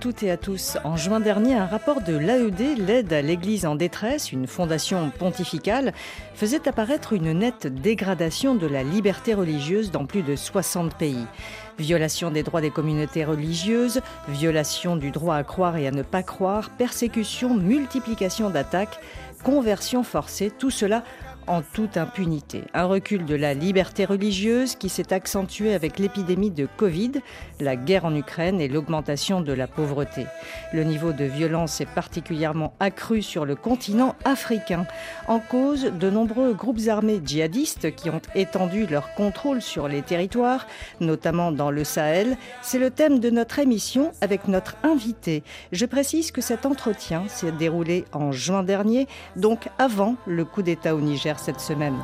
Toutes et à tous. En juin dernier, un rapport de l'AED, l'aide à l'Église en détresse, une fondation pontificale, faisait apparaître une nette dégradation de la liberté religieuse dans plus de 60 pays. Violation des droits des communautés religieuses, violation du droit à croire et à ne pas croire, persécution, multiplication d'attaques, conversion forcée, tout cela en toute impunité. Un recul de la liberté religieuse qui s'est accentué avec l'épidémie de Covid, la guerre en Ukraine et l'augmentation de la pauvreté. Le niveau de violence est particulièrement accru sur le continent africain, en cause de nombreux groupes armés djihadistes qui ont étendu leur contrôle sur les territoires, notamment dans le Sahel. C'est le thème de notre émission avec notre invité. Je précise que cet entretien s'est déroulé en juin dernier, donc avant le coup d'État au Niger cette semaine?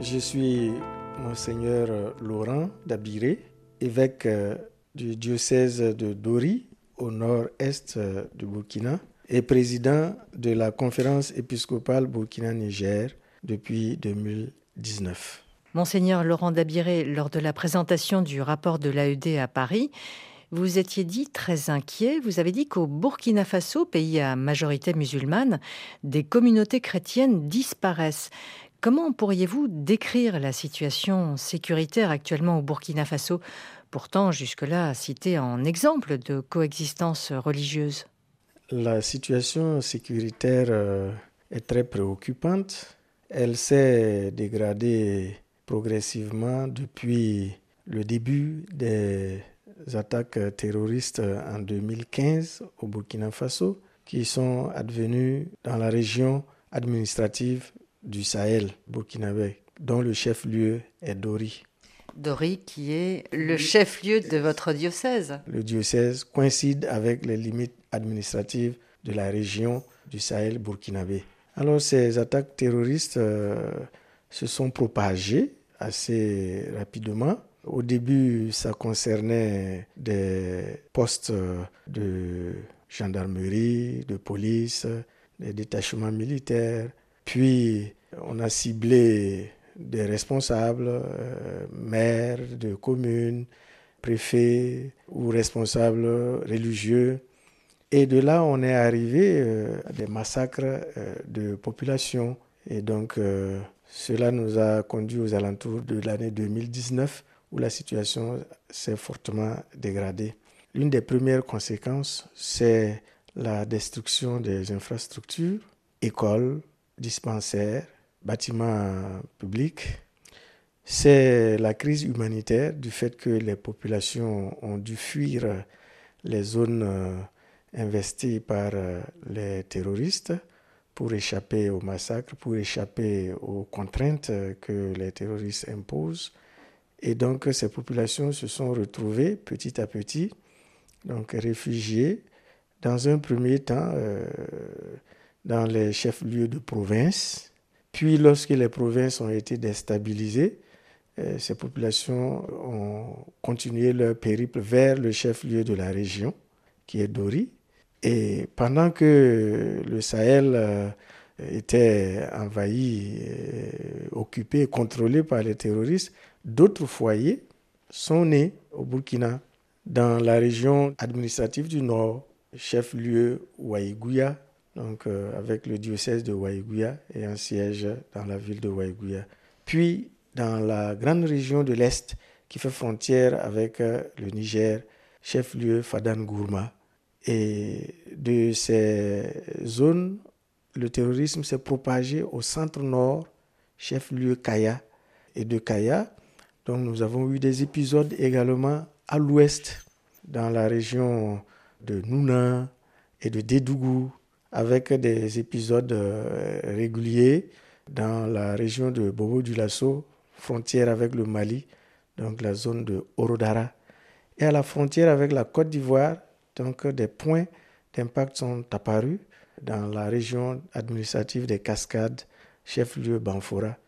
Je suis monseigneur Laurent Dabiré, évêque euh, du diocèse de Dori au nord-est euh, du Burkina et président de la conférence épiscopale Burkina-Niger depuis 2019. Monseigneur Laurent Dabiré, lors de la présentation du rapport de l'AED à Paris, vous étiez dit très inquiet. Vous avez dit qu'au Burkina Faso, pays à majorité musulmane, des communautés chrétiennes disparaissent. Comment pourriez-vous décrire la situation sécuritaire actuellement au Burkina Faso, pourtant jusque-là cité en exemple de coexistence religieuse? La situation sécuritaire euh, est très préoccupante. Elle s'est dégradée progressivement depuis le début des attaques terroristes en 2015 au Burkina Faso qui sont advenues dans la région administrative du Sahel burkinabé, dont le chef-lieu est Dori. Dori qui est le chef-lieu de votre diocèse. Le diocèse coïncide avec les limites administratives de la région du Sahel burkinabé. Alors ces attaques terroristes euh, se sont propagées assez rapidement au début, ça concernait des postes de gendarmerie, de police, des détachements militaires. Puis, on a ciblé des responsables, euh, maires de communes, préfets ou responsables religieux. Et de là, on est arrivé euh, à des massacres euh, de population. Et donc, cela nous a conduit aux alentours de l'année 2019 où la situation s'est fortement dégradée. L'une des premières conséquences, c'est la destruction des infrastructures, écoles, dispensaires, bâtiments publics. C'est la crise humanitaire du fait que les populations ont dû fuir les zones euh, investies par euh, les terroristes pour échapper au massacre, pour échapper aux contraintes que les terroristes imposent. Et donc, ces populations se sont retrouvées petit à petit, donc réfugiées, dans un premier temps, euh, dans les chefs-lieux de province. Puis, lorsque les provinces ont été déstabilisées, euh, ces populations ont continué leur périple vers le chef-lieu de la région, qui est Dori. Et pendant que le Sahel euh, était envahi, occupé, contrôlé par les terroristes, D'autres foyers sont nés au Burkina, dans la région administrative du Nord, chef-lieu Waïgouya, donc euh, avec le diocèse de Waïgouya et un siège dans la ville de Waïgouya. Puis dans la grande région de l'Est qui fait frontière avec euh, le Niger, chef-lieu Fadan Gourma. Et de ces zones, le terrorisme s'est propagé au centre-nord, chef-lieu Kaya. Et de Kaya, donc nous avons eu des épisodes également à l'ouest, dans la région de Nouna et de Dédougou, avec des épisodes euh, réguliers dans la région de Bobo du Lasso, frontière avec le Mali, donc la zone de Orodara. Et à la frontière avec la Côte d'Ivoire, donc des points d'impact sont apparus dans la région administrative des Cascades, chef-lieu Banfora.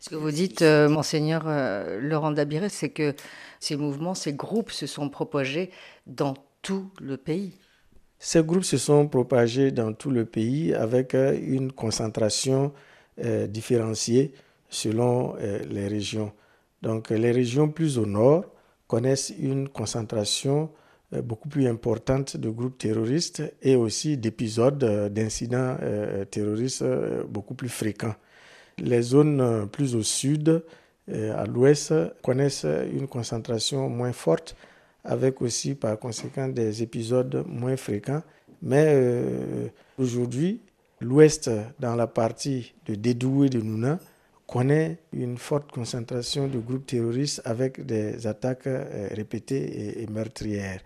Ce que vous dites, euh, monseigneur euh, Laurent Dabiré, c'est que ces mouvements, ces groupes se sont propagés dans tout le pays. Ces groupes se sont propagés dans tout le pays avec euh, une concentration différenciée selon les régions. Donc les régions plus au nord connaissent une concentration beaucoup plus importante de groupes terroristes et aussi d'épisodes d'incidents terroristes beaucoup plus fréquents. Les zones euh, plus au sud, et à l'ouest, connaissent une concentration moins forte, avec aussi par conséquent des épisodes moins fréquents. Mais euh, aujourd'hui, l'ouest, dans la partie de Dédou et de Nouna, connaît une forte concentration de groupes terroristes avec des attaques euh, répétées et, meurtrières.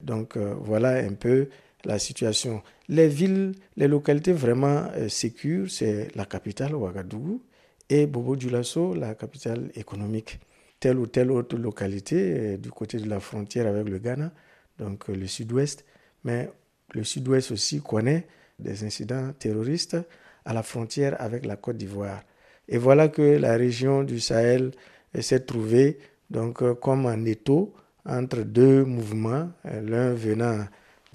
Donc voilà un peu la situation. Les villes, les localités vraiment euh, sécures, c'est la capitale Ouagadougou et Bobo Dioulasso, la capitale économique. Telle ou telle autre localité euh, du côté de la frontière avec le Ghana, donc euh, le sud-ouest. Mais le sud-ouest aussi connaît des incidents terroristes à la frontière avec la Côte d'Ivoire. Et voilà que la région du Sahel s'est trouvée donc comme un étau entre deux mouvements, l'un venant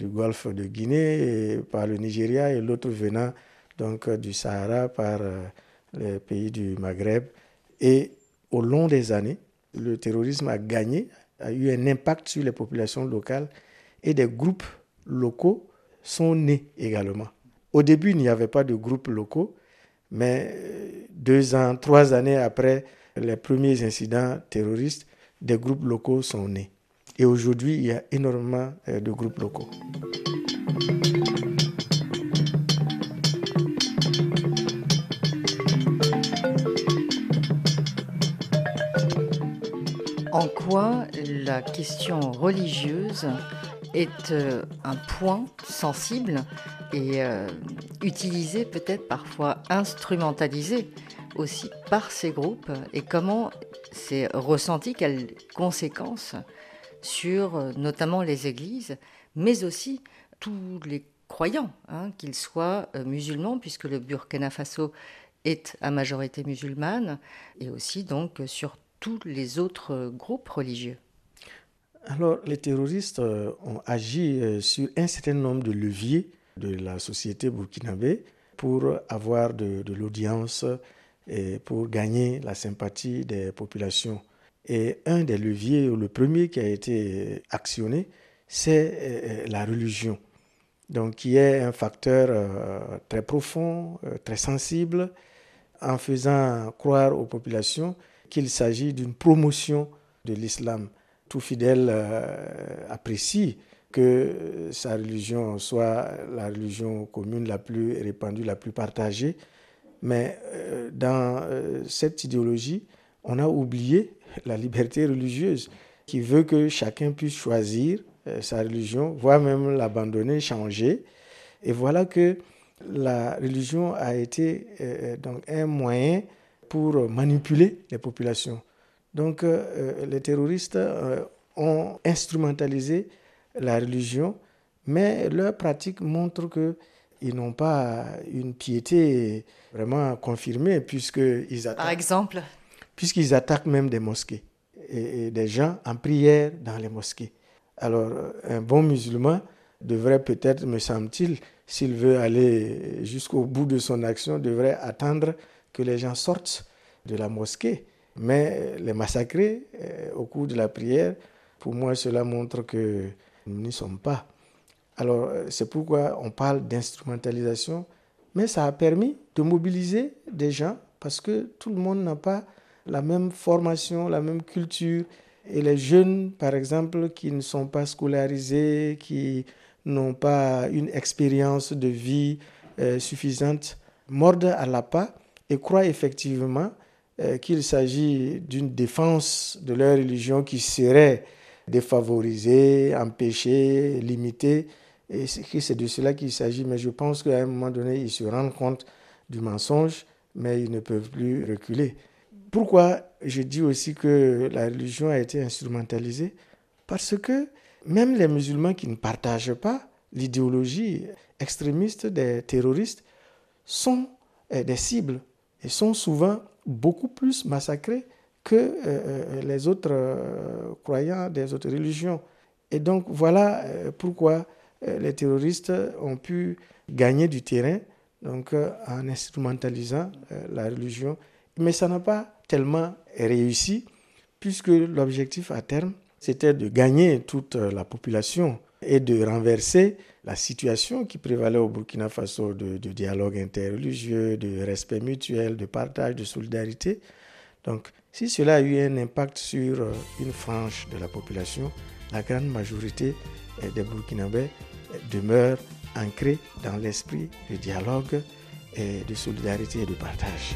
du golfe de Guinée et par le Nigeria et l'autre venant donc du Sahara par euh, les pays du Maghreb. Et au long des années, le terrorisme a gagné, a eu un impact sur les populations locales et des groupes locaux sont nés également. Au début, il n'y avait pas de groupes locaux, mais euh, deux ans, trois années après les premiers incidents terroristes, des groupes locaux sont nés. Et aujourd'hui, il y a énormément euh, de groupes locaux. En quoi la question religieuse est euh, un point sensible et euh, utilisé, peut-être parfois instrumentalisé aussi par ces groupes? Et comment c'est ressenti, quelles conséquences sur euh, notamment les églises, mais aussi tous les croyants, hein, qu'ils soient euh, musulmans, puisque le Burkina Faso est à majorité musulmane, et aussi donc sur tous les autres groupes religieux. Alors, les terroristes euh, ont agi sur un certain nombre de leviers de la société burkinabé pour avoir de l'audience et pour gagner la sympathie des populations. Et un des leviers, le premier qui a été actionné, c'est euh, la religion. Donc, qui est un facteur euh, très profond, euh, très sensible, en faisant croire aux populations qu'il s'agit d'une promotion de l'islam. Tout fidèle apprécie que sa religion soit la religion commune la plus répandue, la plus partagée. Mais dans cette idéologie, on a oublié la liberté religieuse, qui veut que chacun puisse choisir euh, sa religion, voire même l'abandonner, changer. Et voilà que la religion a été euh, donc un moyen pour manipuler les populations. Donc euh, les terroristes ont instrumentalisé la religion, mais leur pratique montre qu'ils n'ont pas une piété vraiment confirmée, puisqu'ils Par exemple puisqu'ils attaquent même des mosquées et, des gens en prière dans les mosquées. Alors, un bon musulman devrait peut-être, me semble-t-il, s'il veut aller jusqu'au bout de son action, devrait attendre que les gens sortent de la mosquée. Mais les massacrer euh, au cours de la prière, pour moi, cela montre que nous n'y sommes pas. Alors, c'est pourquoi on parle d'instrumentalisation, mais ça a permis de mobiliser des gens parce que tout le monde n'a pas la même formation, la même culture. Et les jeunes, par exemple, qui ne sont pas scolarisés, qui n'ont pas une expérience de vie euh, suffisante, mordent à la pas et croient effectivement euh, qu'il s'agit d'une défense de leur religion qui serait défavorisée, empêchée, limitée. Et c'est de cela qu'il s'agit. Mais je pense qu'à un moment donné, ils se rendent compte du mensonge, mais ils ne peuvent plus reculer. Pourquoi je dis aussi que la religion a été instrumentalisée? Parce que même les musulmans qui ne partagent pas l'idéologie extrémiste des terroristes sont eh, des cibles. et sont souvent beaucoup plus massacrés que les autres croyants des autres religions. Et donc voilà pourquoi les terroristes ont pu gagner du terrain donc, en instrumentalisant la religion. Mais ça n'a pas tellement réussi puisque l'objectif à terme, c'était de gagner toute la population et de renverser la situation qui prévalait au Burkina Faso de, dialogue interreligieux, de respect mutuel, de partage, de solidarité. Donc, si cela a eu un impact sur euh, une frange de la population, la grande majorité euh, des Burkinabés euh, demeure ancrée dans l'esprit de dialogue, et de solidarité et de partage.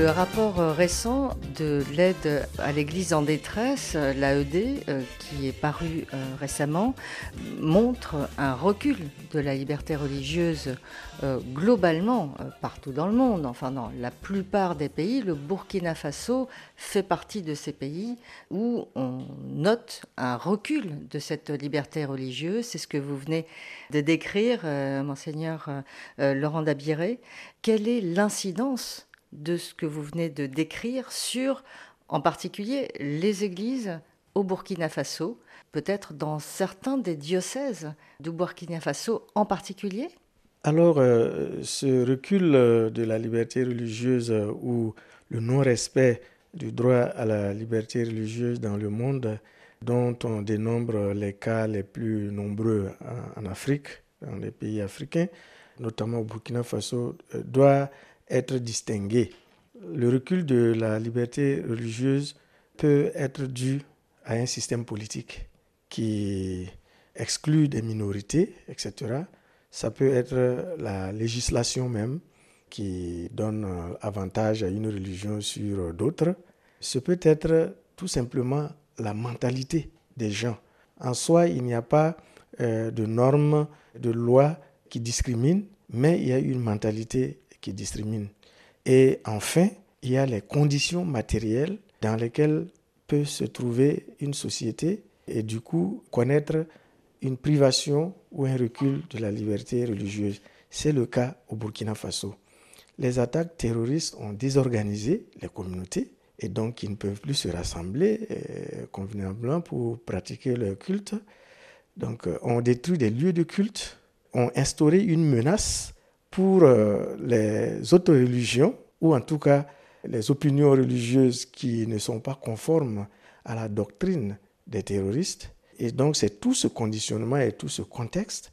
Le rapport euh, récent de l'aide à l'Église en détresse, euh, l'AED, euh, qui est paru récemment, montre un recul de la liberté religieuse globalement partout dans le monde, enfin dans la plupart des pays. Le Burkina Faso fait partie de ces pays où on note un recul de cette liberté religieuse. C'est ce que vous venez de décrire, monseigneur Laurent Dabiré. Quelle est l'incidence de ce que vous venez de décrire sur, en particulier, les églises au Burkina Faso, peut-être dans certains des diocèses du Burkina Faso en particulier Alors, euh, ce recul euh, de la liberté religieuse euh, ou le non-respect du droit à la liberté religieuse dans le monde, dont on dénombre les cas les plus nombreux en, en Afrique, dans les pays africains, notamment au Burkina Faso, doit être distingué. Le recul de la liberté religieuse peut être dû à un système politique qui exclut des minorités, etc. Ça peut être la législation même qui donne avantage à une religion sur d'autres. Ce peut être tout simplement la mentalité des gens. En soi, il n'y a pas euh, de normes, de lois qui discriminent, mais il y a une mentalité qui discrimine. Et enfin, il y a les conditions matérielles dans lesquelles peut se trouver une société et du coup connaître une privation ou un recul de la liberté religieuse. C'est le cas au Burkina Faso. Les attaques terroristes ont désorganisé les communautés et donc ils ne peuvent plus se rassembler euh, convenablement pour pratiquer leur culte. Donc euh, on détruit des lieux de culte, ont instauré une menace pour euh, les autres religions, ou en tout cas les opinions religieuses qui ne sont pas conformes à la doctrine des terroristes. Et donc c'est tout ce conditionnement et tout ce contexte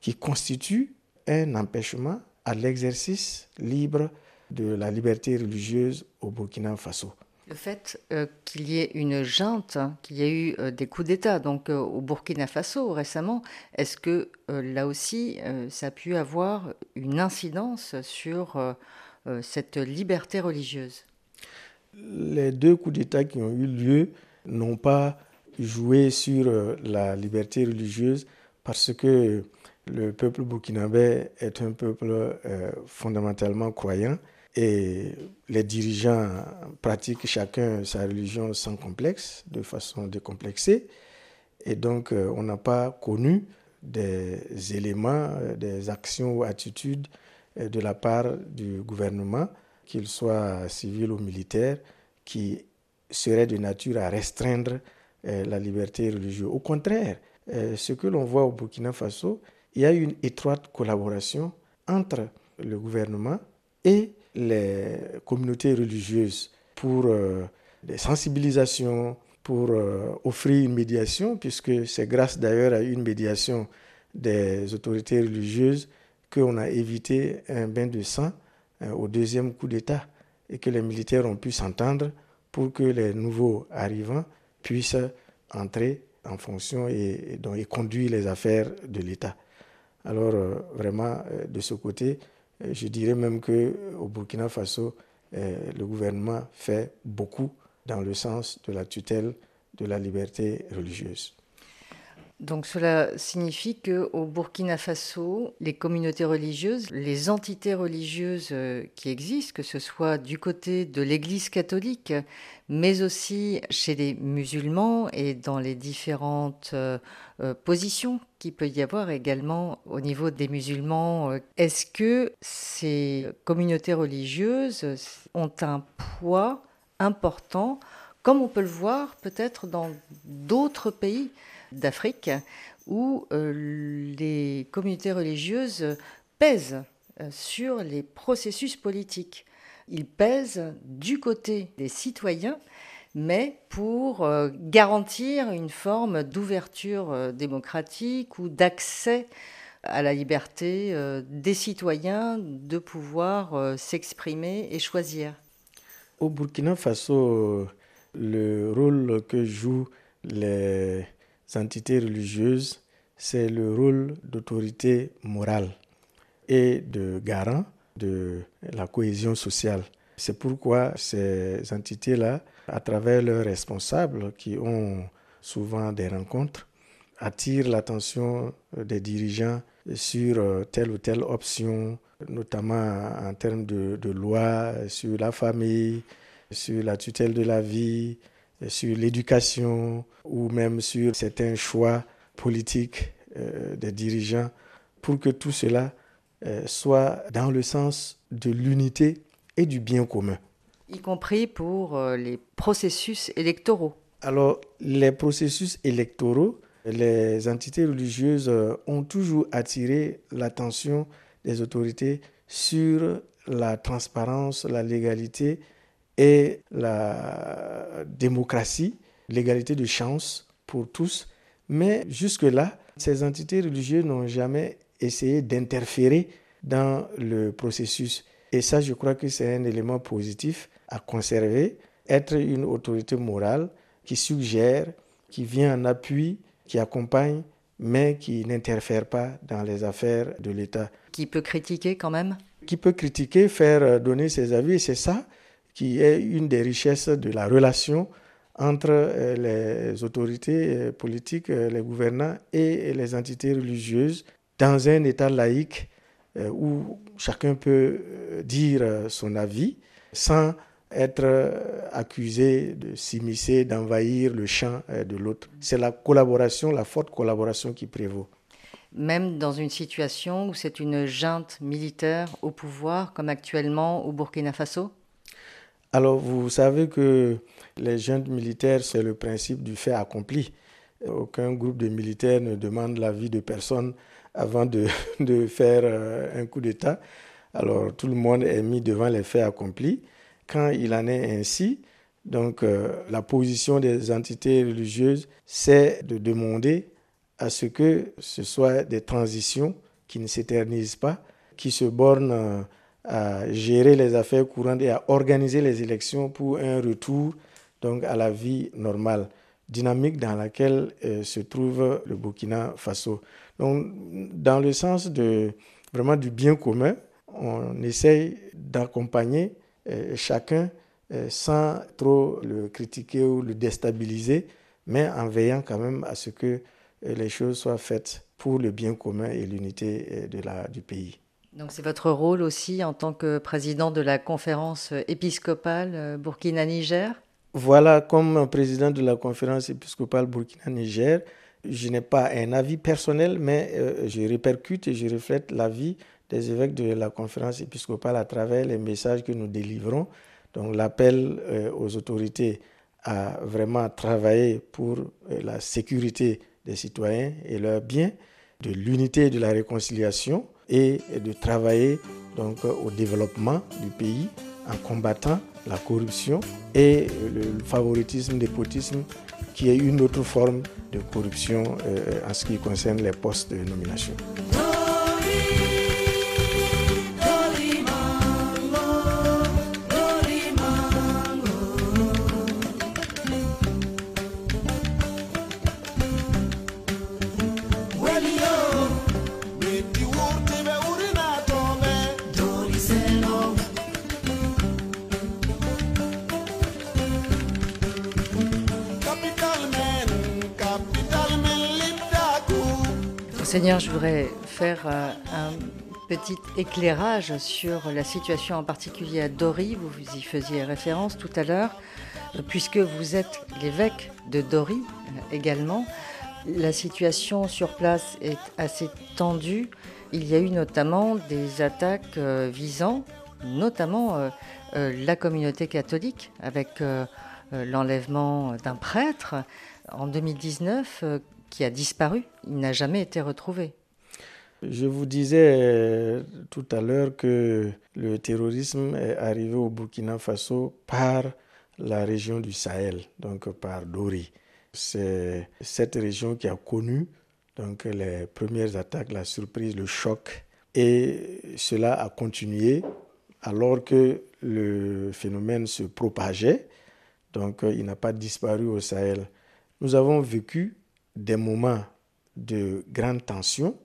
qui constitue un empêchement à l'exercice libre de la liberté religieuse au Burkina Faso. Le fait euh, qu'il y ait une junte, hein, qu'il y ait eu euh, des coups d'État, donc euh, au Burkina Faso récemment, est-ce que là aussi ça a pu avoir une incidence sur cette liberté religieuse? Les deux coups d'État qui ont eu lieu n'ont pas joué sur la liberté religieuse parce que le peuple burkinabé est un peuple fondamentalement croyant et les dirigeants pratiquent chacun sa religion sans complexe, de façon décomplexée. Et donc, euh, on n'a pas connu des éléments, euh, des actions ou attitudes euh, de la part du gouvernement, qu'il soit civil ou militaire, qui seraient de nature à restreindre la liberté religieuse. Au contraire, ce que l'on voit au Burkina Faso, il y a une étroite collaboration entre le gouvernement et les communautés religieuses pour euh, des sensibilisations, pour euh, offrir une médiation, puisque c'est grâce d'ailleurs à une médiation des autorités religieuses qu'on a évité un bain de sang euh, au deuxième coup d'État et que les militaires ont pu s'entendre pour que les nouveaux arrivants puissent entrer en fonction et, et conduire les affaires de l'État. Alors vraiment, de ce côté, je dirais même qu'au Burkina Faso, euh, le gouvernement fait beaucoup dans le sens de la tutelle de la liberté religieuse. Donc cela signifie que au Burkina Faso, les communautés religieuses, les entités religieuses euh, qui existent, que ce soit du côté de l'Église catholique, mais aussi chez les musulmans et dans les différentes euh, euh, positions qu'il peut y avoir également au niveau des musulmans, est-ce que ces communautés religieuses ont un poids important, comme on peut le voir peut-être dans d'autres pays d'Afrique où euh, les communautés religieuses pèsent euh, sur les processus politiques. Ils pèsent du côté des citoyens, mais pour euh, garantir une forme d'ouverture démocratique ou d'accès à la liberté des citoyens de pouvoir s'exprimer et choisir. Au Burkina Faso, le rôle que jouent les entités religieuses, c'est le rôle d'autorité morale et de garant de la cohésion sociale. C'est pourquoi ces entités-là, à travers leurs responsables qui ont souvent des rencontres, attirent l'attention des dirigeants sur telle ou telle option, notamment en termes de, de loi sur la famille, sur la tutelle de la vie, sur l'éducation ou même sur certains choix politiques euh, des dirigeants pour que tout cela euh, soit dans le sens de l'unité et du bien commun. Y compris pour euh, les processus électoraux. Alors, les processus électoraux, les entités religieuses ont toujours attiré l'attention des autorités sur la transparence, la légalité et la démocratie, l'égalité de chance pour tous. Mais jusque-là, ces entités religieuses n'ont jamais essayé d'interférer dans le processus. Et ça, je crois que c'est un élément positif à conserver, être une autorité morale qui suggère, qui vient en appui, qui accompagne, mais qui n'interfère pas dans les affaires de l'État. Qui peut critiquer quand même? Qui peut critiquer, faire donner ses avis, c'est ça qui est une des richesses de la relation entre euh, les autorités euh, politiques, euh, les gouvernants et les entités religieuses dans un État laïque où chacun peut dire son avis sans être accusé de s'immiscer, d'envahir le champ de l'autre. C'est la collaboration, la forte collaboration qui prévaut. Même dans une situation où c'est une junte militaire au pouvoir, comme actuellement au Burkina Faso? Alors, vous savez que les jeunes militaires, c'est le principe du fait accompli. Aucun groupe de militaires ne demande l'avis de personne avant de, faire euh, un coup d'État. Alors, tout le monde est mis devant les faits accomplis. Quand il en est ainsi, donc euh, la position des entités religieuses, c'est de demander à ce que ce soit des transitions qui ne s'éternisent pas, qui se bornent euh, à gérer les affaires courantes et à organiser les élections pour un retour donc à la vie normale, dynamique dans laquelle euh, se trouve le Burkina Faso. Donc, dans le sens de vraiment du bien commun, on essaye d'accompagner euh, chacun euh, sans trop le critiquer ou le déstabiliser, mais en veillant quand même à ce que les choses soient faites pour le bien commun et l'unité du pays. Donc c'est votre rôle aussi en tant que président de la conférence épiscopale euh, Burkina-Niger? Voilà, comme président de la conférence épiscopale Burkina-Niger, je n'ai pas un avis personnel, mais euh, je répercute et je reflète l'avis des évêques de la conférence épiscopale à travers les messages que nous délivrons. Donc l'appel euh, aux autorités à vraiment travailler pour la sécurité des citoyens et leurs biens, de l'unité et de la réconciliation et de travailler donc au développement du pays en combattant la corruption et le favoritisme, népotisme, qui est une autre forme de corruption euh, en ce qui concerne les postes de nomination. Monseigneur, je voudrais faire euh, un petit éclairage sur la situation en particulier à Dori. Vous y faisiez référence tout à l'heure, euh, puisque vous êtes l'évêque de Dori euh, également. La situation sur place est assez tendue. Il y a eu notamment des attaques visant notamment la communauté catholique avec l'enlèvement d'un prêtre en 2019 qui a disparu. Il n'a jamais été retrouvé. Je vous disais euh, tout à l'heure que le terrorisme est arrivé au Burkina Faso par la région du Sahel, donc par Dori. C'est cette région qui a connu donc les premières attaques, la surprise, le choc, et cela a continué alors que le phénomène se propageait. Donc il n'a pas disparu au Sahel. Nous avons vécu des moments de grande tension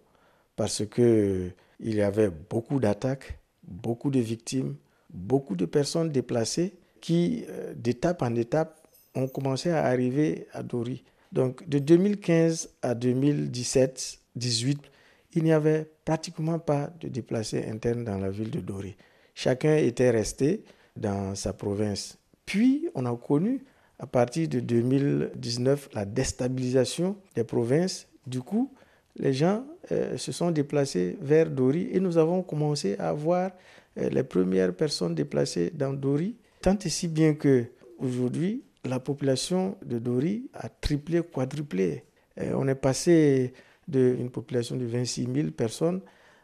parce que il y avait beaucoup d'attaques, beaucoup de victimes, beaucoup de personnes déplacées qui, euh, d'étape en étape, ont commencé à arriver à Dori. Donc de 2015 à 2017-18, il n'y avait pratiquement pas de déplacés internes dans la ville de Dori. Chacun était resté dans sa province. Puis on a connu à partir de 2019 la déstabilisation des provinces. Du coup, les gens euh, se sont déplacés vers Dori et nous avons commencé à voir euh, les premières personnes déplacées dans Dori, tant et si bien que aujourd'hui la population de Dori a triplé, quadruplé. Euh, on est passé d'une population de 26 000 personnes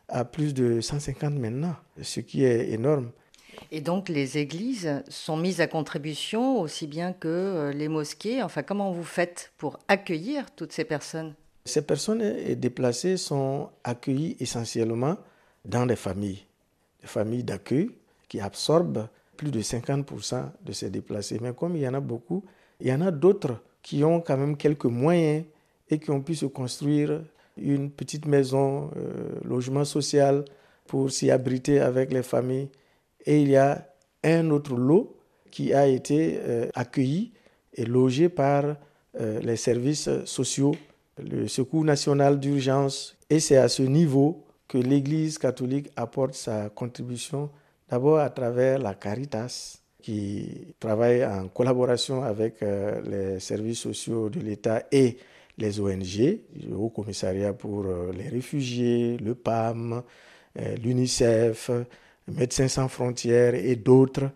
à plus de 150 maintenant, ce qui est énorme. Et donc les églises sont mises à contribution aussi bien que euh, les mosquées. Enfin, comment vous faites pour accueillir toutes ces personnes? Ces personnes déplacées sont accueillies essentiellement dans des familles, des familles d'accueil qui absorbent plus de 50% de ces déplacés. Mais comme il y en a beaucoup, il y en a d'autres qui ont quand même quelques moyens et qui ont pu se construire une petite maison, euh, logement social pour s'y abriter avec les familles. Et il y a un autre lot qui a été euh, accueilli et logé par euh, les services sociaux, le Secours national d'urgence. Et c'est à ce niveau que l'Église catholique apporte sa contribution, d'abord à travers la Caritas, qui travaille en collaboration avec euh, les services sociaux de l'État et les ONG, le Haut Commissariat pour les réfugiés, le PAM, l'UNICEF, Médecins sans frontières et d'autres,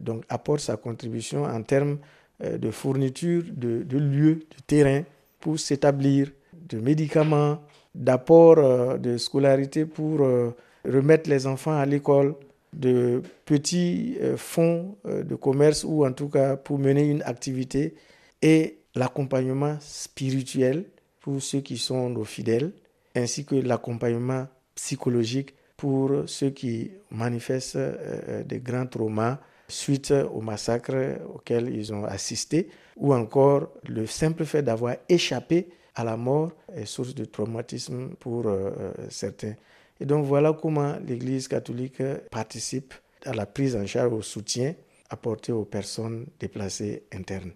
donc apportent sa contribution en termes euh, de fourniture de, lieux, de terrain pour s'établir, de médicaments, d'apport euh, de scolarité pour euh, remettre les enfants à l'école, de petits fonds de commerce ou en tout cas pour mener une activité et l'accompagnement spirituel pour ceux qui sont nos fidèles, ainsi que l'accompagnement psychologique pour ceux qui manifestent euh, euh, des grands traumas suite au massacre auquel ils ont assisté, ou encore le simple fait d'avoir échappé à la mort est source de traumatisme pour euh, certains. Et donc voilà comment l'Église catholique participe à la prise en charge, au soutien apporté aux personnes déplacées internes.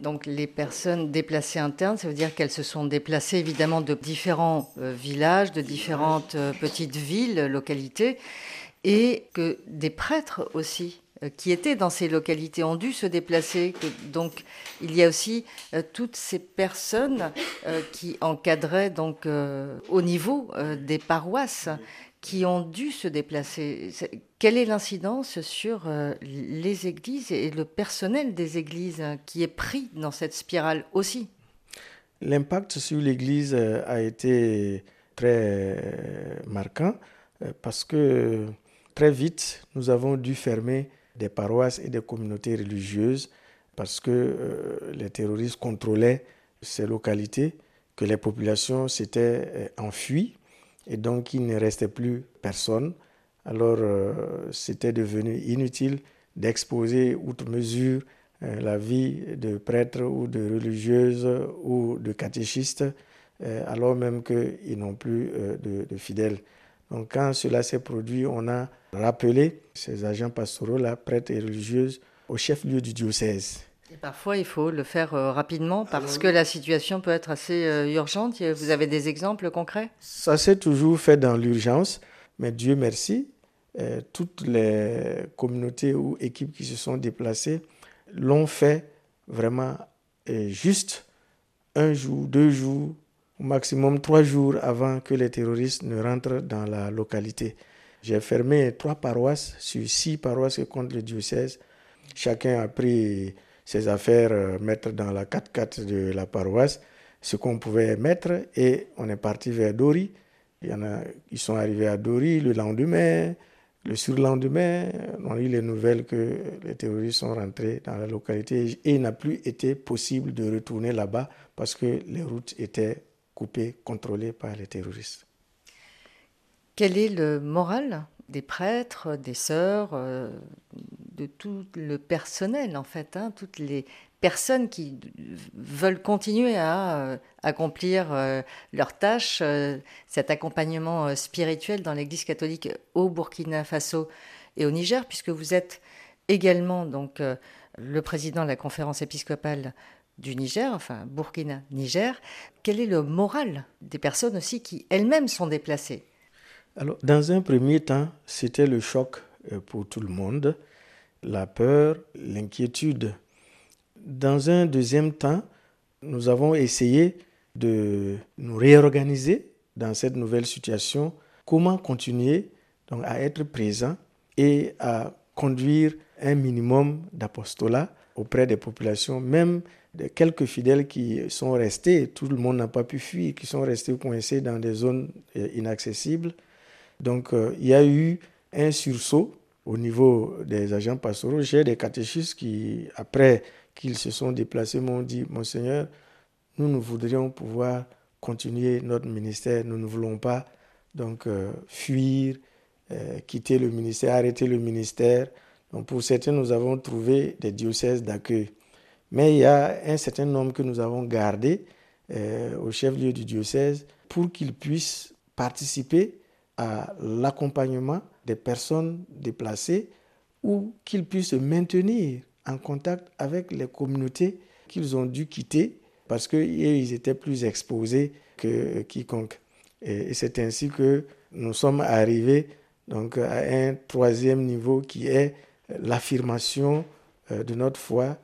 Donc les personnes déplacées internes, ça veut dire qu'elles se sont déplacées évidemment de différents euh, villages, de différentes euh, petites villes, localités, et que des prêtres aussi euh, qui étaient dans ces localités ont dû se déplacer. donc il y a aussi toutes ces personnes qui encadraient donc au niveau des paroisses qui ont dû se déplacer. Quelle est l'incidence sur euh, les églises et le personnel des églises hein, qui est pris dans cette spirale aussi? L'impact sur l'Église euh, a été très euh, marquant parce que très vite, nous avons dû fermer des paroisses et des communautés religieuses parce que les terroristes contrôlaient ces localités, que les populations s'étaient enfuies et donc il ne restait plus personne. Alors euh, c'était devenu inutile d'exposer outre mesure euh, la vie de prêtres ou de religieuses ou de catéchistes, euh, alors même qu'ils n'ont plus de, de, fidèles. Donc quand cela s'est produit, on a rappelé ces agents pastoraux, là, prêtres et religieuses, au chef-lieu du diocèse. Et parfois, il faut le faire euh, rapidement parce que la situation peut être assez euh, urgente. Vous avez des exemples concrets? Ça s'est toujours fait dans l'urgence, mais Dieu merci, euh, toutes les communautés ou équipes qui se sont déplacées l'ont fait vraiment juste un jour, deux jours, au maximum trois jours avant que les terroristes ne rentrent dans la localité. J'ai fermé trois paroisses sur six paroisses que compte le diocèse. Chacun a pris ses affaires, euh, mettre dans la 4x4 de la paroisse, ce qu'on pouvait mettre, et on est parti vers Dori. Ils sont arrivés à Dori le lendemain, le surlendemain, on a eu les nouvelles que les terroristes sont rentrés dans la localité et il n'a plus été possible de retourner là-bas parce que les routes étaient coupées, contrôlées par les terroristes. Quel est le moral des prêtres, des sœurs, euh, de tout le personnel en fait, hein, toutes les personnes qui veulent continuer à euh, accomplir euh, leurs tâches, cet accompagnement spirituel dans l'Église catholique au Burkina Faso et au Niger, puisque vous êtes également donc le président de la conférence épiscopale du Niger, enfin Burkina-Niger. Quel est le moral des personnes aussi qui elles-mêmes sont déplacées? Alors, dans un premier temps, c'était le choc euh, pour tout le monde, la peur, l'inquiétude. Dans un deuxième temps, nous avons essayé de nous réorganiser dans cette nouvelle situation, comment continuer donc, à être présent et à conduire un minimum d'apostolat auprès des populations, même de quelques fidèles qui sont restés, tout le monde n'a pas pu fuir, qui sont restés coincés dans des zones euh, inaccessibles. Donc, euh, il y a eu un sursaut au niveau des agents pastoraux. J'ai des catéchistes qui, après qu'ils se sont déplacés, m'ont dit Monseigneur, nous, nous voudrions pouvoir continuer notre ministère. Nous ne voulons pas donc euh, fuir, euh, quitter le ministère, arrêter le ministère. Donc, pour certains, nous avons trouvé des diocèses d'accueil. Mais il y a un certain nombre que nous avons gardé au chef-lieu du diocèse pour qu'ils puissent participer à l'accompagnement des personnes déplacées ou qu'ils puissent se maintenir en contact avec les communautés qu'ils ont dû quitter parce qu'ils étaient plus exposés que quiconque. Et c'est ainsi que nous sommes arrivés donc, à un troisième niveau qui est l'affirmation euh, de notre foi,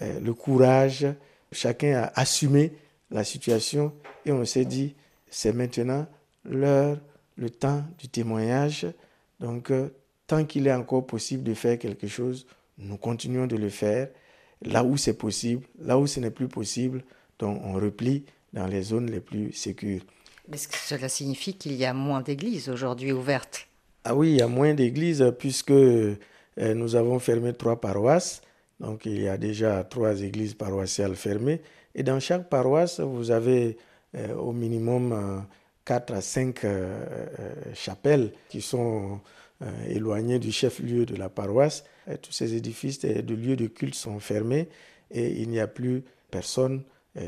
euh, le courage. Chacun a assumé la situation et on s'est dit, c'est maintenant l'heure le temps du témoignage. Donc, euh, tant qu'il est encore possible de faire quelque chose, nous continuons de le faire. Là où c'est possible, là où ce n'est plus possible, donc on replie dans les zones les plus sécures. Est-ce que cela signifie qu'il y a moins d'églises aujourd'hui ouvertes Ah oui, il y a moins d'églises puisque euh, nous avons fermé trois paroisses. Donc il y a déjà trois églises paroissiales fermées. Et dans chaque paroisse, vous avez euh, au minimum quatre à cinq euh, euh, chapelles qui sont euh, éloignées du chef-lieu de la paroisse. tous ces édifices de lieux de culte sont fermés et il n'y a plus personne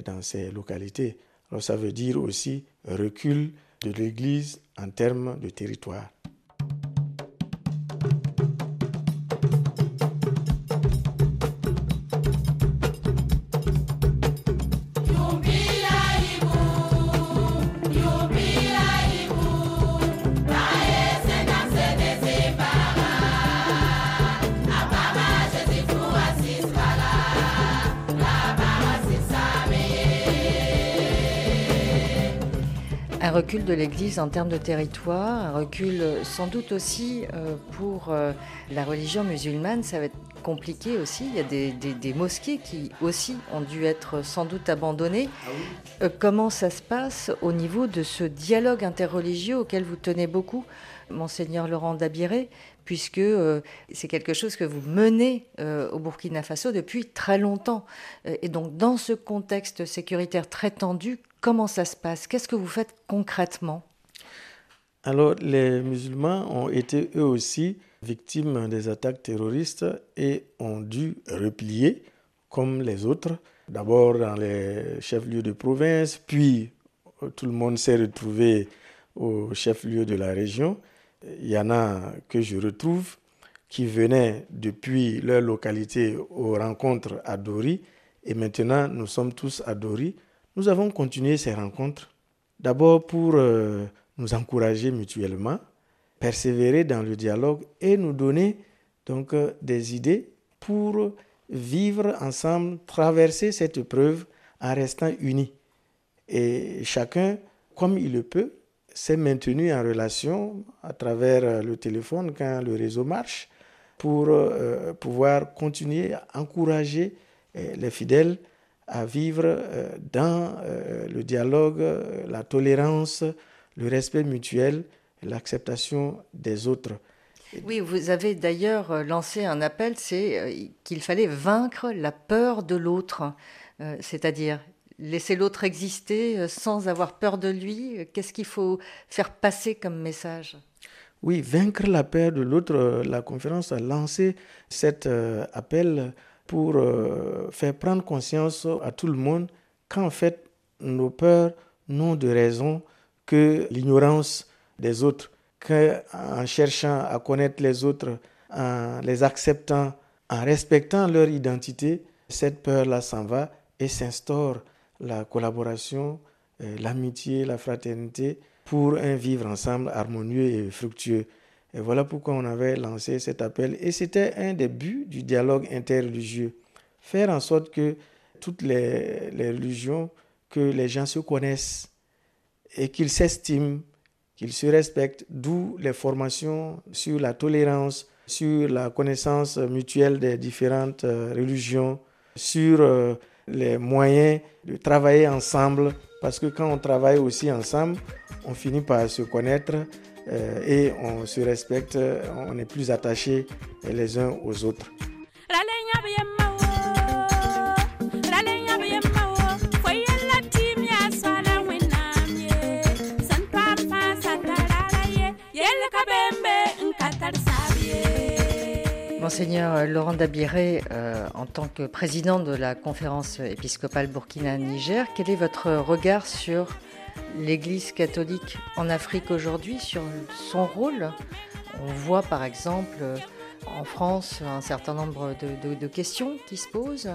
dans ces localités. Alors ça veut dire aussi recul de l'Église en termes de territoire. Recul de l'Église en termes de territoire, un recul euh, sans doute aussi euh, pour euh, la religion musulmane, ça va être compliqué aussi. Il y a des, mosquées qui aussi ont dû être sans doute abandonnées. Ah comment ça se passe au niveau de ce dialogue interreligieux auquel vous tenez beaucoup, monseigneur Laurent Dabiré, puisque c'est quelque chose que vous menez au Burkina Faso depuis très longtemps. et donc dans ce contexte sécuritaire très tendu, Comment ça se passe? Qu'est-ce que vous faites concrètement? Alors, les musulmans ont été eux aussi victimes des attaques terroristes et ont dû replier comme les autres. D'abord dans les chefs-lieux de province, puis tout le monde s'est retrouvé au chef-lieu de la région. Il y en a que je retrouve qui venaient depuis leur localité aux rencontres à Dori, et maintenant nous sommes tous à Dori, nous avons continué ces rencontres, d'abord pour euh, nous encourager mutuellement, persévérer dans le dialogue et nous donner donc euh, des idées pour vivre ensemble, traverser cette épreuve en restant unis. Et chacun, comme il le peut, s'est maintenu en relation à travers euh, le téléphone quand le réseau marche pour pouvoir continuer à encourager les fidèles à vivre dans le dialogue, la tolérance, le respect mutuel, l'acceptation des autres. Oui, vous avez d'ailleurs lancé un appel, c'est qu'il fallait vaincre la peur de l'autre, c'est-à-dire laisser l'autre exister euh, sans avoir peur de lui Qu'est-ce qu'il faut faire passer comme message? Oui, vaincre la peur de l'autre. Euh, la conférence a lancé cet euh, appel pour faire prendre conscience à tout le monde qu'en fait, nos peurs n'ont de raison que l'ignorance des autres, qu'en cherchant à connaître les autres, en les acceptant, en respectant leur identité, cette peur-là s'en va et s'instaure la collaboration, euh, l'amitié, la fraternité pour un vivre ensemble harmonieux et fructueux. Et voilà pourquoi on avait lancé cet appel. Et c'était un des buts du dialogue interreligieux. Faire en sorte que toutes les, les religions, que les gens se connaissent et qu'ils s'estiment, qu'ils se respectent, d'où les formations sur la tolérance, sur la connaissance mutuelle des différentes euh, religions, sur euh, les moyens de travailler ensemble, parce que quand on travaille aussi ensemble, on finit par se connaître et on se respecte, on est plus attachés les uns aux autres. Monseigneur Laurent Dabiré, euh, en tant que président de la conférence épiscopale Burkina-Niger, quel est votre regard sur l'Église catholique en Afrique aujourd'hui, sur son rôle On voit par exemple en France un certain nombre de, questions qui se posent.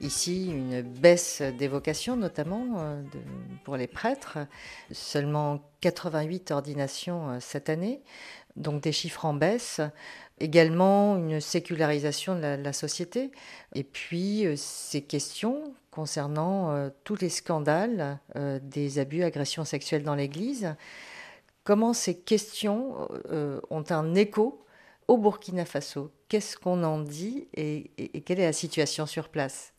Ici, une baisse des vocations, notamment euh, pour les prêtres. Seulement 88 ordinations euh, cette année, donc des chiffres en baisse également une sécularisation de la, société, et puis euh, ces questions concernant euh, tous les scandales euh, des abus, agressions sexuelles dans l'Église. Comment ces questions ont un écho au Burkina Faso? Qu'est-ce qu'on en dit et quelle est la situation sur place?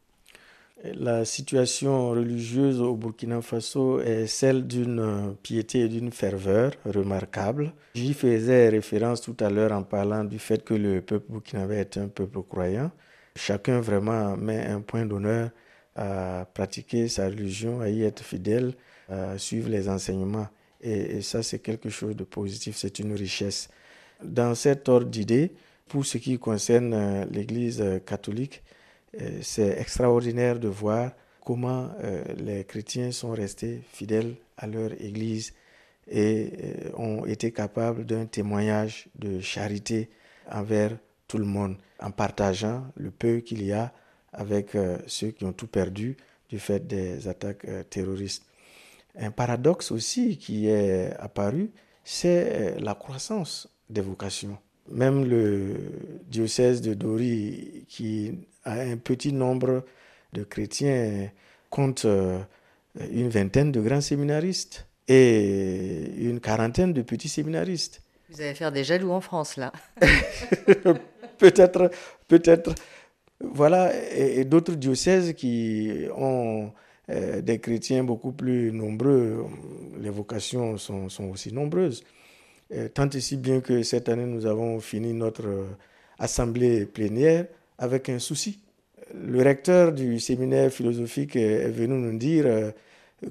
La situation religieuse au Burkina Faso est celle d'une piété et d'une ferveur remarquable. J'y faisais référence tout à l'heure en parlant du fait que le peuple burkinabé est un peuple croyant. Chacun vraiment met un point d'honneur à pratiquer sa religion, à y être fidèle, à suivre les enseignements. Et, ça, c'est quelque chose de positif, c'est une richesse. Dans cet ordre d'idées, pour ce qui concerne euh, l'Église catholique, euh, c'est extraordinaire de voir comment euh, les chrétiens sont restés fidèles à leur Église et euh, ont été capables d'un témoignage de charité envers tout le monde, en partageant le peu qu'il y a avec ceux qui ont tout perdu du fait des attaques terroristes. Un paradoxe aussi qui est apparu, c'est la croissance des vocations. Même le diocèse de Dori, qui a un petit nombre de chrétiens, compte euh, une vingtaine de grands séminaristes et une quarantaine de petits séminaristes. Vous allez faire des jaloux en France, là. peut-être, peut-être. Voilà, et, d'autres diocèses qui ont euh, des chrétiens beaucoup plus nombreux, les vocations sont, aussi nombreuses. Euh, tant et si bien que cette année, nous avons fini notre assemblée plénière avec un souci. Le recteur du séminaire philosophique est venu nous dire euh,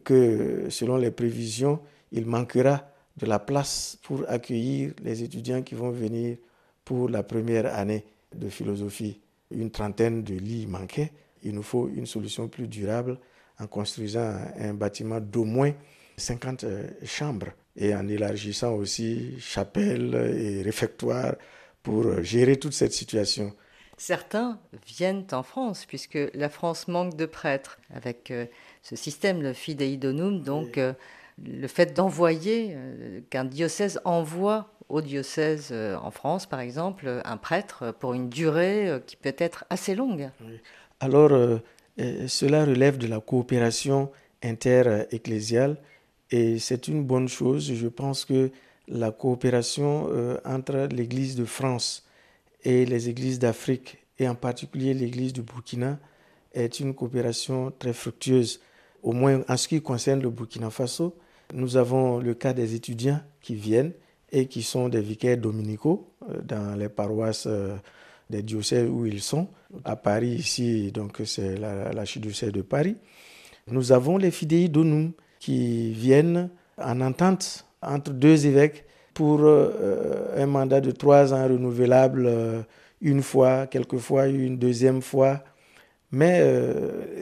que selon les prévisions, il manquera de la place pour accueillir les étudiants qui vont venir pour la première année de philosophie. Une trentaine de lits manquaient. Il nous faut une solution plus durable en construisant un bâtiment d'au moins 50 euh, chambres et en élargissant aussi chapelle et réfectoire pour gérer toute cette situation. Certains viennent en France, puisque la France manque de prêtres, avec euh, ce système, le fidei donum, donc euh, le fait d'envoyer, euh, qu'un diocèse envoie au diocèse en France, par exemple, un prêtre pour une durée qui peut être assez longue. Alors, cela relève de la coopération inter-ecclésiale et c'est une bonne chose. Je pense que la coopération entre l'Église de France et les églises d'Afrique, et en particulier l'église du Burkina, est une coopération très fructueuse. Au moins en ce qui concerne le Burkina Faso, nous avons le cas des étudiants qui viennent et qui sont des vicaires dominicaux euh, dans les paroisses euh, des diocèses où ils sont. À Paris, ici, donc c'est la, la de Paris. Nous avons les fidei donum qui viennent en entente entre deux évêques pour euh, un mandat de trois ans renouvelable une fois, quelquefois une deuxième fois. Mais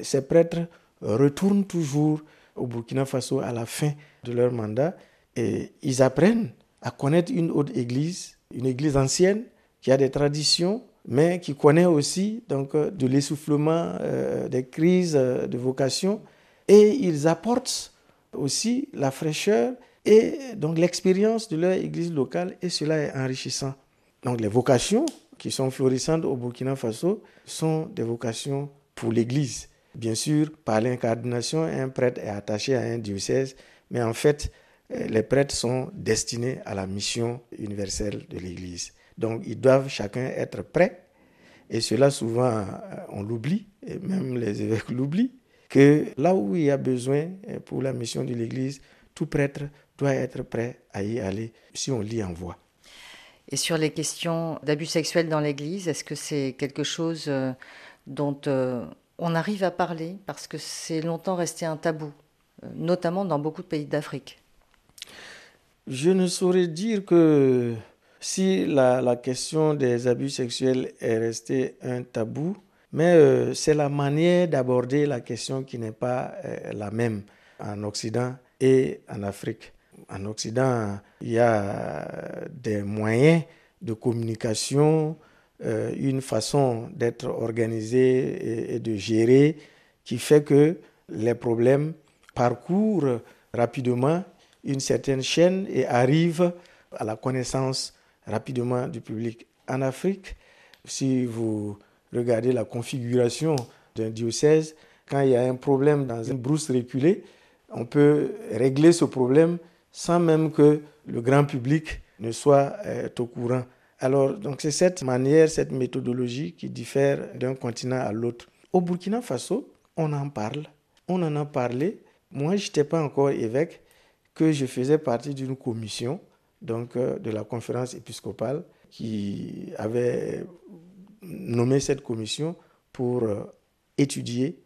ces prêtres retournent toujours au Burkina Faso à la fin de leur mandat et ils apprennent à connaître une autre église, une église ancienne qui a des traditions, mais qui connaît aussi donc de l'essoufflement, des crises de vocation, et ils apportent aussi la fraîcheur et donc l'expérience de leur église locale, et cela est enrichissant. Donc les vocations qui sont florissantes au Burkina Faso sont des vocations pour l'église. Bien sûr, par l'incarnation, un prêtre est attaché à un diocèse, mais en fait, euh, les prêtres sont destinés à la mission universelle de l'église. Donc ils doivent chacun être prêts, et cela souvent euh, on l'oublie, et même les évêques l'oublient, que là où il y a besoin euh, pour la mission de l'église, tout prêtre doit être prêt à y aller si on l'y envoie. Et sur les questions d'abus sexuels dans l'Église, est-ce que c'est quelque chose dont on arrive à parler parce que c'est longtemps resté un tabou, euh, notamment dans beaucoup de pays d'Afrique Je ne saurais dire que si la, la, question des abus sexuels est restée un tabou, mais c'est la manière d'aborder la question qui n'est pas la même en Occident et en Afrique. En Occident, il y a des moyens de communication, euh, une façon d'être organisé et, de gérer qui fait que les problèmes parcourent rapidement une certaine chaîne et arrivent à la connaissance rapidement du public. En Afrique, si vous regardez la configuration d'un diocèse, quand il y a un problème dans une brousse reculée, on peut régler ce problème sans même que le grand public ne soit euh, au courant. Alors, donc c'est cette manière, cette méthodologie qui diffère d'un continent à l'autre. Au Burkina Faso, on en parle. On en a parlé. Moi, je n'étais pas encore évêque, que je faisais partie d'une commission, donc euh, de la conférence épiscopale, qui avait nommé cette commission pour euh, étudier,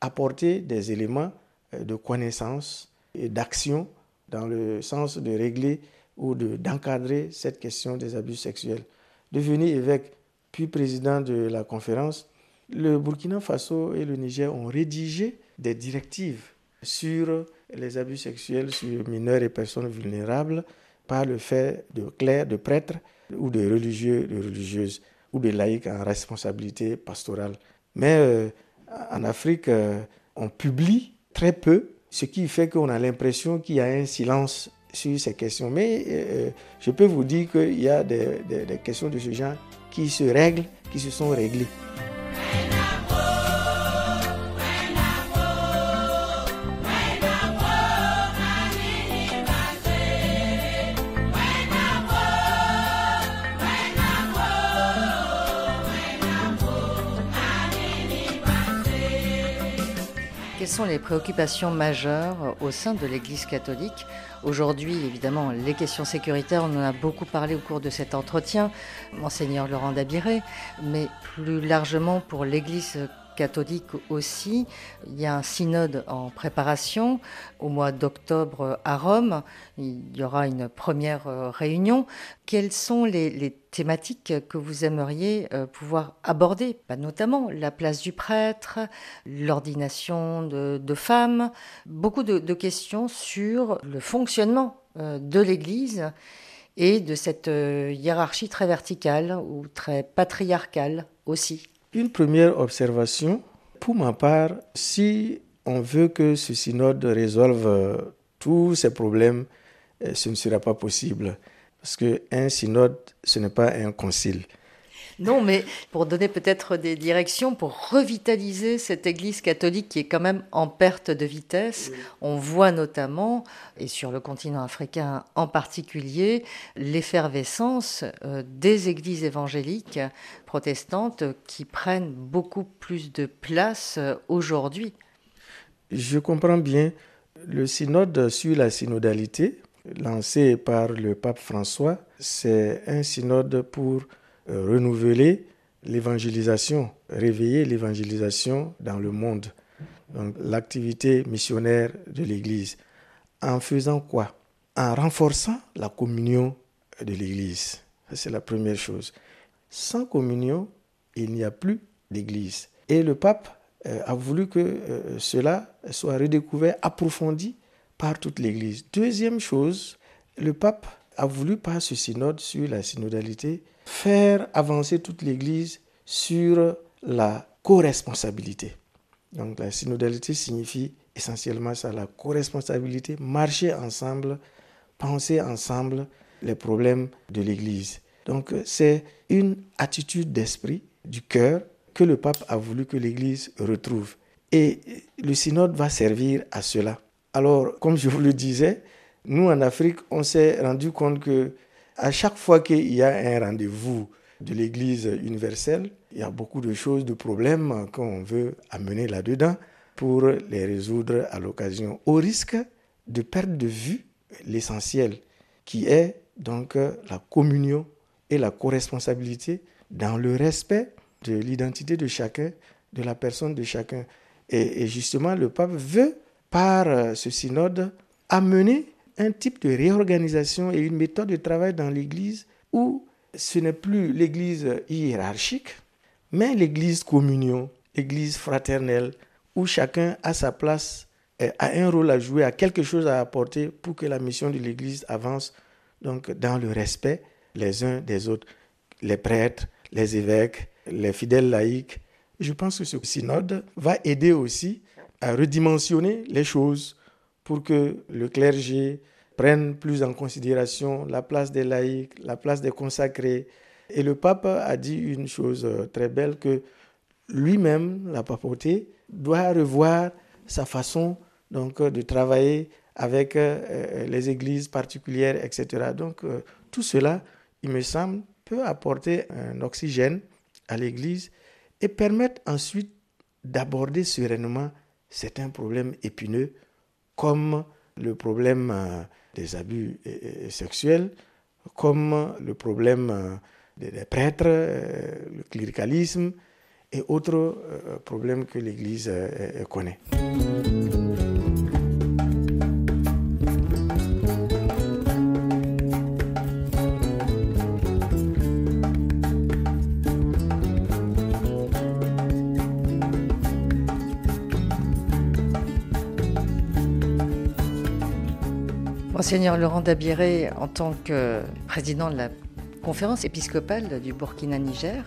apporter des éléments de connaissance et d'action dans le sens de régler ou d'encadrer cette question des abus sexuels. Devenu évêque puis président de la conférence, le Burkina Faso et le Niger ont rédigé des directives sur les abus sexuels sur mineurs et personnes vulnérables par le fait de clercs, de prêtres ou de religieux, de religieuses ou de laïcs en responsabilité pastorale. Mais euh, en Afrique, euh, on publie très peu, ce qui fait qu'on a l'impression qu'il y a un silence sur ces questions. Mais euh, je peux vous dire qu'il y a des questions de ce genre qui se règlent, qui se sont réglées. Quelles sont les préoccupations majeures au sein de l'Église catholique Aujourd'hui, évidemment, les questions sécuritaires, on en a beaucoup parlé au cours de cet entretien, monseigneur Laurent Dabiré, mais plus largement pour l'Église catholique aussi. Il y a un synode en préparation au mois d'octobre à Rome. Il y aura une première euh, réunion. Quelles sont les, thématiques que vous aimeriez euh, pouvoir aborder? Bah, Notamment la place du prêtre, l'ordination de, femmes, beaucoup de, questions sur le fonctionnement euh, de l'Église et de cette hiérarchie très verticale ou très patriarcale aussi. Une première observation, pour ma part, si on veut que ce synode résolve euh, tous ces problèmes, euh, ce ne sera pas possible. Parce qu'un synode, ce n'est pas un concile. Non, mais pour donner peut-être des directions, pour revitaliser cette Église catholique qui est quand même en perte de vitesse, on voit notamment, et sur le continent africain en particulier, l'effervescence euh, des églises évangéliques protestantes qui prennent beaucoup plus de place euh, aujourd'hui. Je comprends bien. Le synode sur la synodalité, lancé par le pape François, c'est un synode pour renouveler l'évangélisation, réveiller l'évangélisation dans le monde. L'activité missionnaire de l'Église. En faisant quoi? En renforçant la communion de l'Église. C'est la première chose. Sans communion, il n'y a plus d'Église. Et le pape euh, a voulu que euh, cela soit redécouvert, approfondi par toute l'Église. Deuxième chose, le pape a voulu par ce synode sur la synodalité faire avancer toute l'Église sur la co-responsabilité. Donc la synodalité signifie essentiellement ça, la co-responsabilité, marcher ensemble, penser ensemble les problèmes de l'Église. Donc c'est une attitude d'esprit, du cœur, que le pape a voulu que l'Église retrouve. Et le synode va servir à cela. Alors, comme je vous le disais, nous en Afrique, on s'est rendu compte que à chaque fois qu'il y a un rendez-vous de l'Église universelle, il y a beaucoup de choses, de problèmes qu'on veut amener là-dedans pour les résoudre à l'occasion, au risque de perdre de vue l'essentiel, qui est donc la communion et la co-responsabilité dans le respect de l'identité de chacun, de la personne de chacun. Et, justement, le pape veut, par ce synode, amener un type de réorganisation et une méthode de travail dans l'Église où ce n'est plus l'Église hiérarchique, mais l'Église communion, l'Église fraternelle, où chacun a sa place, a un rôle à jouer, a quelque chose à apporter pour que la mission de l'Église avance donc dans le respect les uns des autres, les prêtres, les évêques, les fidèles laïcs. Je pense que ce synode va aider aussi à redimensionner les choses pour que le clergé prenne plus en considération la place des laïcs, la place des consacrés. Et le pape a dit une chose euh, très belle que lui-même, la papauté, doit revoir sa façon donc de travailler avec euh, les églises particulières, etc. Donc tout cela, il me semble, peut apporter un oxygène à l'Église et permettre ensuite d'aborder sereinement certains problèmes épineux comme le problème euh, des abus sexuels, comme le problème euh, des prêtres, euh, le cléricalisme et autres problèmes que l'Église connaît. Monseigneur Laurent Dabiré, en tant que président de la conférence épiscopale du Burkina-Niger,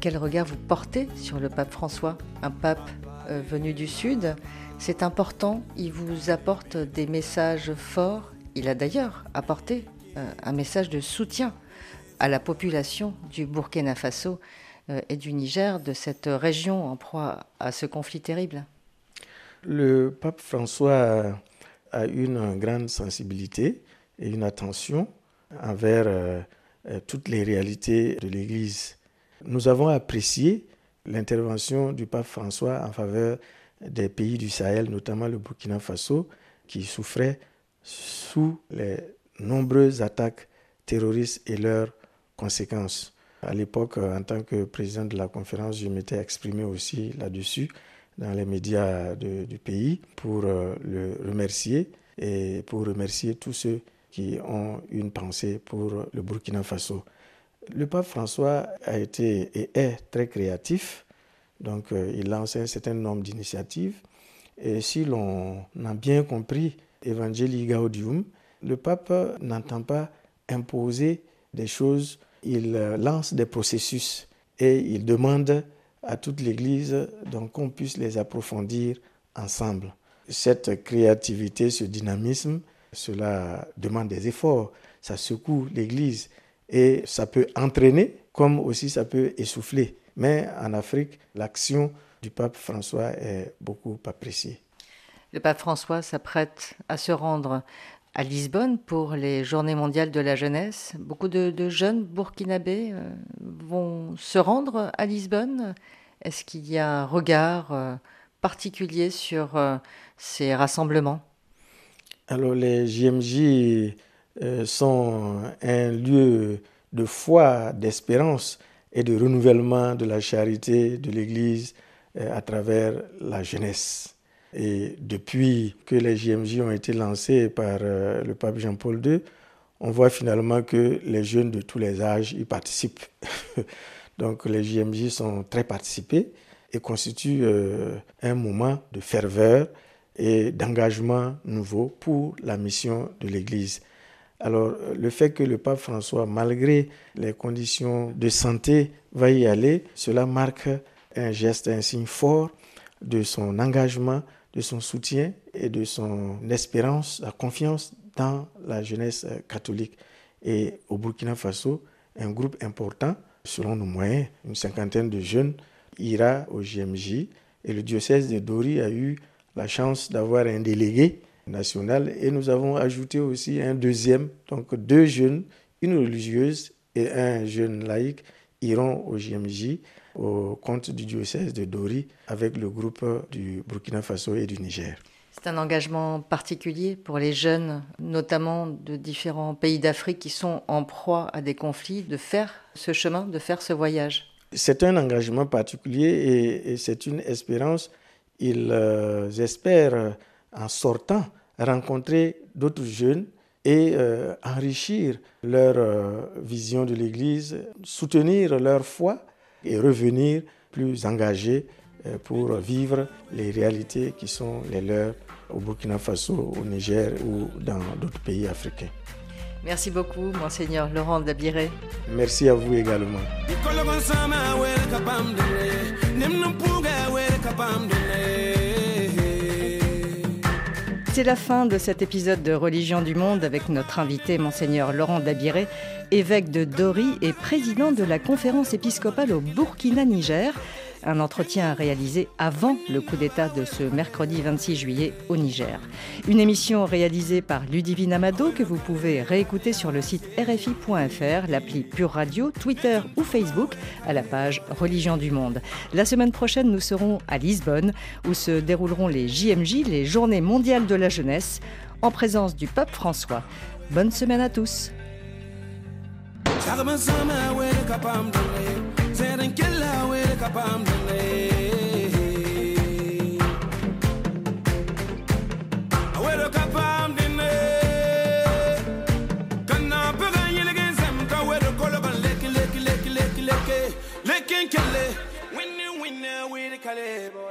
quel regard vous portez sur le pape François Un pape euh, venu du Sud, c'est important, il vous apporte des messages forts. Il a d'ailleurs apporté euh, un message de soutien à la population du Burkina Faso euh, et du Niger, de cette région en proie à ce conflit terrible. Le pape François a une grande sensibilité et une attention envers euh, euh, toutes les réalités de l'Église. Nous avons apprécié l'intervention du pape François en faveur des pays du Sahel, notamment le Burkina Faso, qui souffrait sous les nombreuses attaques terroristes et leurs conséquences. À l'époque, en tant que président de la conférence, je m'étais exprimé aussi là-dessus dans les médias du pays pour euh, le remercier et pour remercier tous ceux qui ont une pensée pour le Burkina Faso. Le pape François a été et est très créatif, donc euh, il lance un certain nombre d'initiatives. Et si l'on a bien compris Evangelii Gaudium, le pape n'entend pas imposer des choses, il euh, lance des processus et il demande à toute l'Église qu'on puisse les approfondir ensemble. Cette créativité, ce dynamisme, cela demande des efforts, ça secoue l'Église et ça peut entraîner comme aussi ça peut essouffler. Mais en Afrique, l'action du pape François est beaucoup appréciée. Le pape François s'apprête à se rendre à Lisbonne pour les Journées mondiales de la jeunesse. Beaucoup de, jeunes burkinabés euh, vont se rendre à Lisbonne. Est-ce qu'il y a un regard euh, particulier sur euh, ces rassemblements? Alors les JMJ sont un lieu de foi, d'espérance et de renouvellement de la charité de l'Église à travers la jeunesse. Et depuis que les JMJ ont été lancés par euh, le pape Jean-Paul II, on voit finalement que les jeunes de tous les âges y participent. Donc les JMJ sont très participés et constituent euh, un moment de ferveur et d'engagement nouveau pour la mission de l'Église. Alors le fait que le pape François, malgré les conditions de santé, va y aller, cela marque un geste, un signe fort de son engagement de son soutien et de son espérance, la confiance dans la jeunesse euh, catholique. Et au Burkina Faso, un groupe important, selon nos moyens, une cinquantaine de jeunes, ira au JMJ. Et le diocèse de Dori a eu la chance d'avoir un délégué national et nous avons ajouté aussi un deuxième, donc deux jeunes, une religieuse et un jeune laïc iront au JMJ au compte du diocèse de Dori avec le groupe du Burkina Faso et du Niger. C'est un engagement particulier pour les jeunes, notamment de différents pays d'Afrique qui sont en proie à des conflits, de faire ce chemin, de faire ce voyage. C'est un engagement particulier et, c'est une espérance. Ils euh, espèrent, en sortant, rencontrer d'autres jeunes et euh, enrichir leur euh, vision de l'Église, soutenir leur foi et revenir plus engagés euh, pour vivre les réalités qui sont les leurs au Burkina Faso, au Niger ou dans d'autres pays africains. Merci beaucoup, Monseigneur Laurent Dabiré. Merci à vous également. C'est la fin de cet épisode de Religion du Monde avec notre invité, Monseigneur Laurent Dabiré, évêque de Dori et président de la conférence épiscopale au Burkina-Niger. Un entretien réalisé avant le coup d'État de ce mercredi 26 juillet au Niger. Une émission réalisée par Ludivine Amado que vous pouvez réécouter sur le site rfi.fr, l'appli Pure Radio, Twitter ou Facebook à la page Religion du Monde. La semaine prochaine, nous serons à Lisbonne où se dérouleront les JMJ, les Journées mondiales de la jeunesse, en présence du pape François. Bonne semaine à tous. Kapam dele awero kapam dele kana paga yilege zam ka kolo ban lekin kele winne winne we kale bore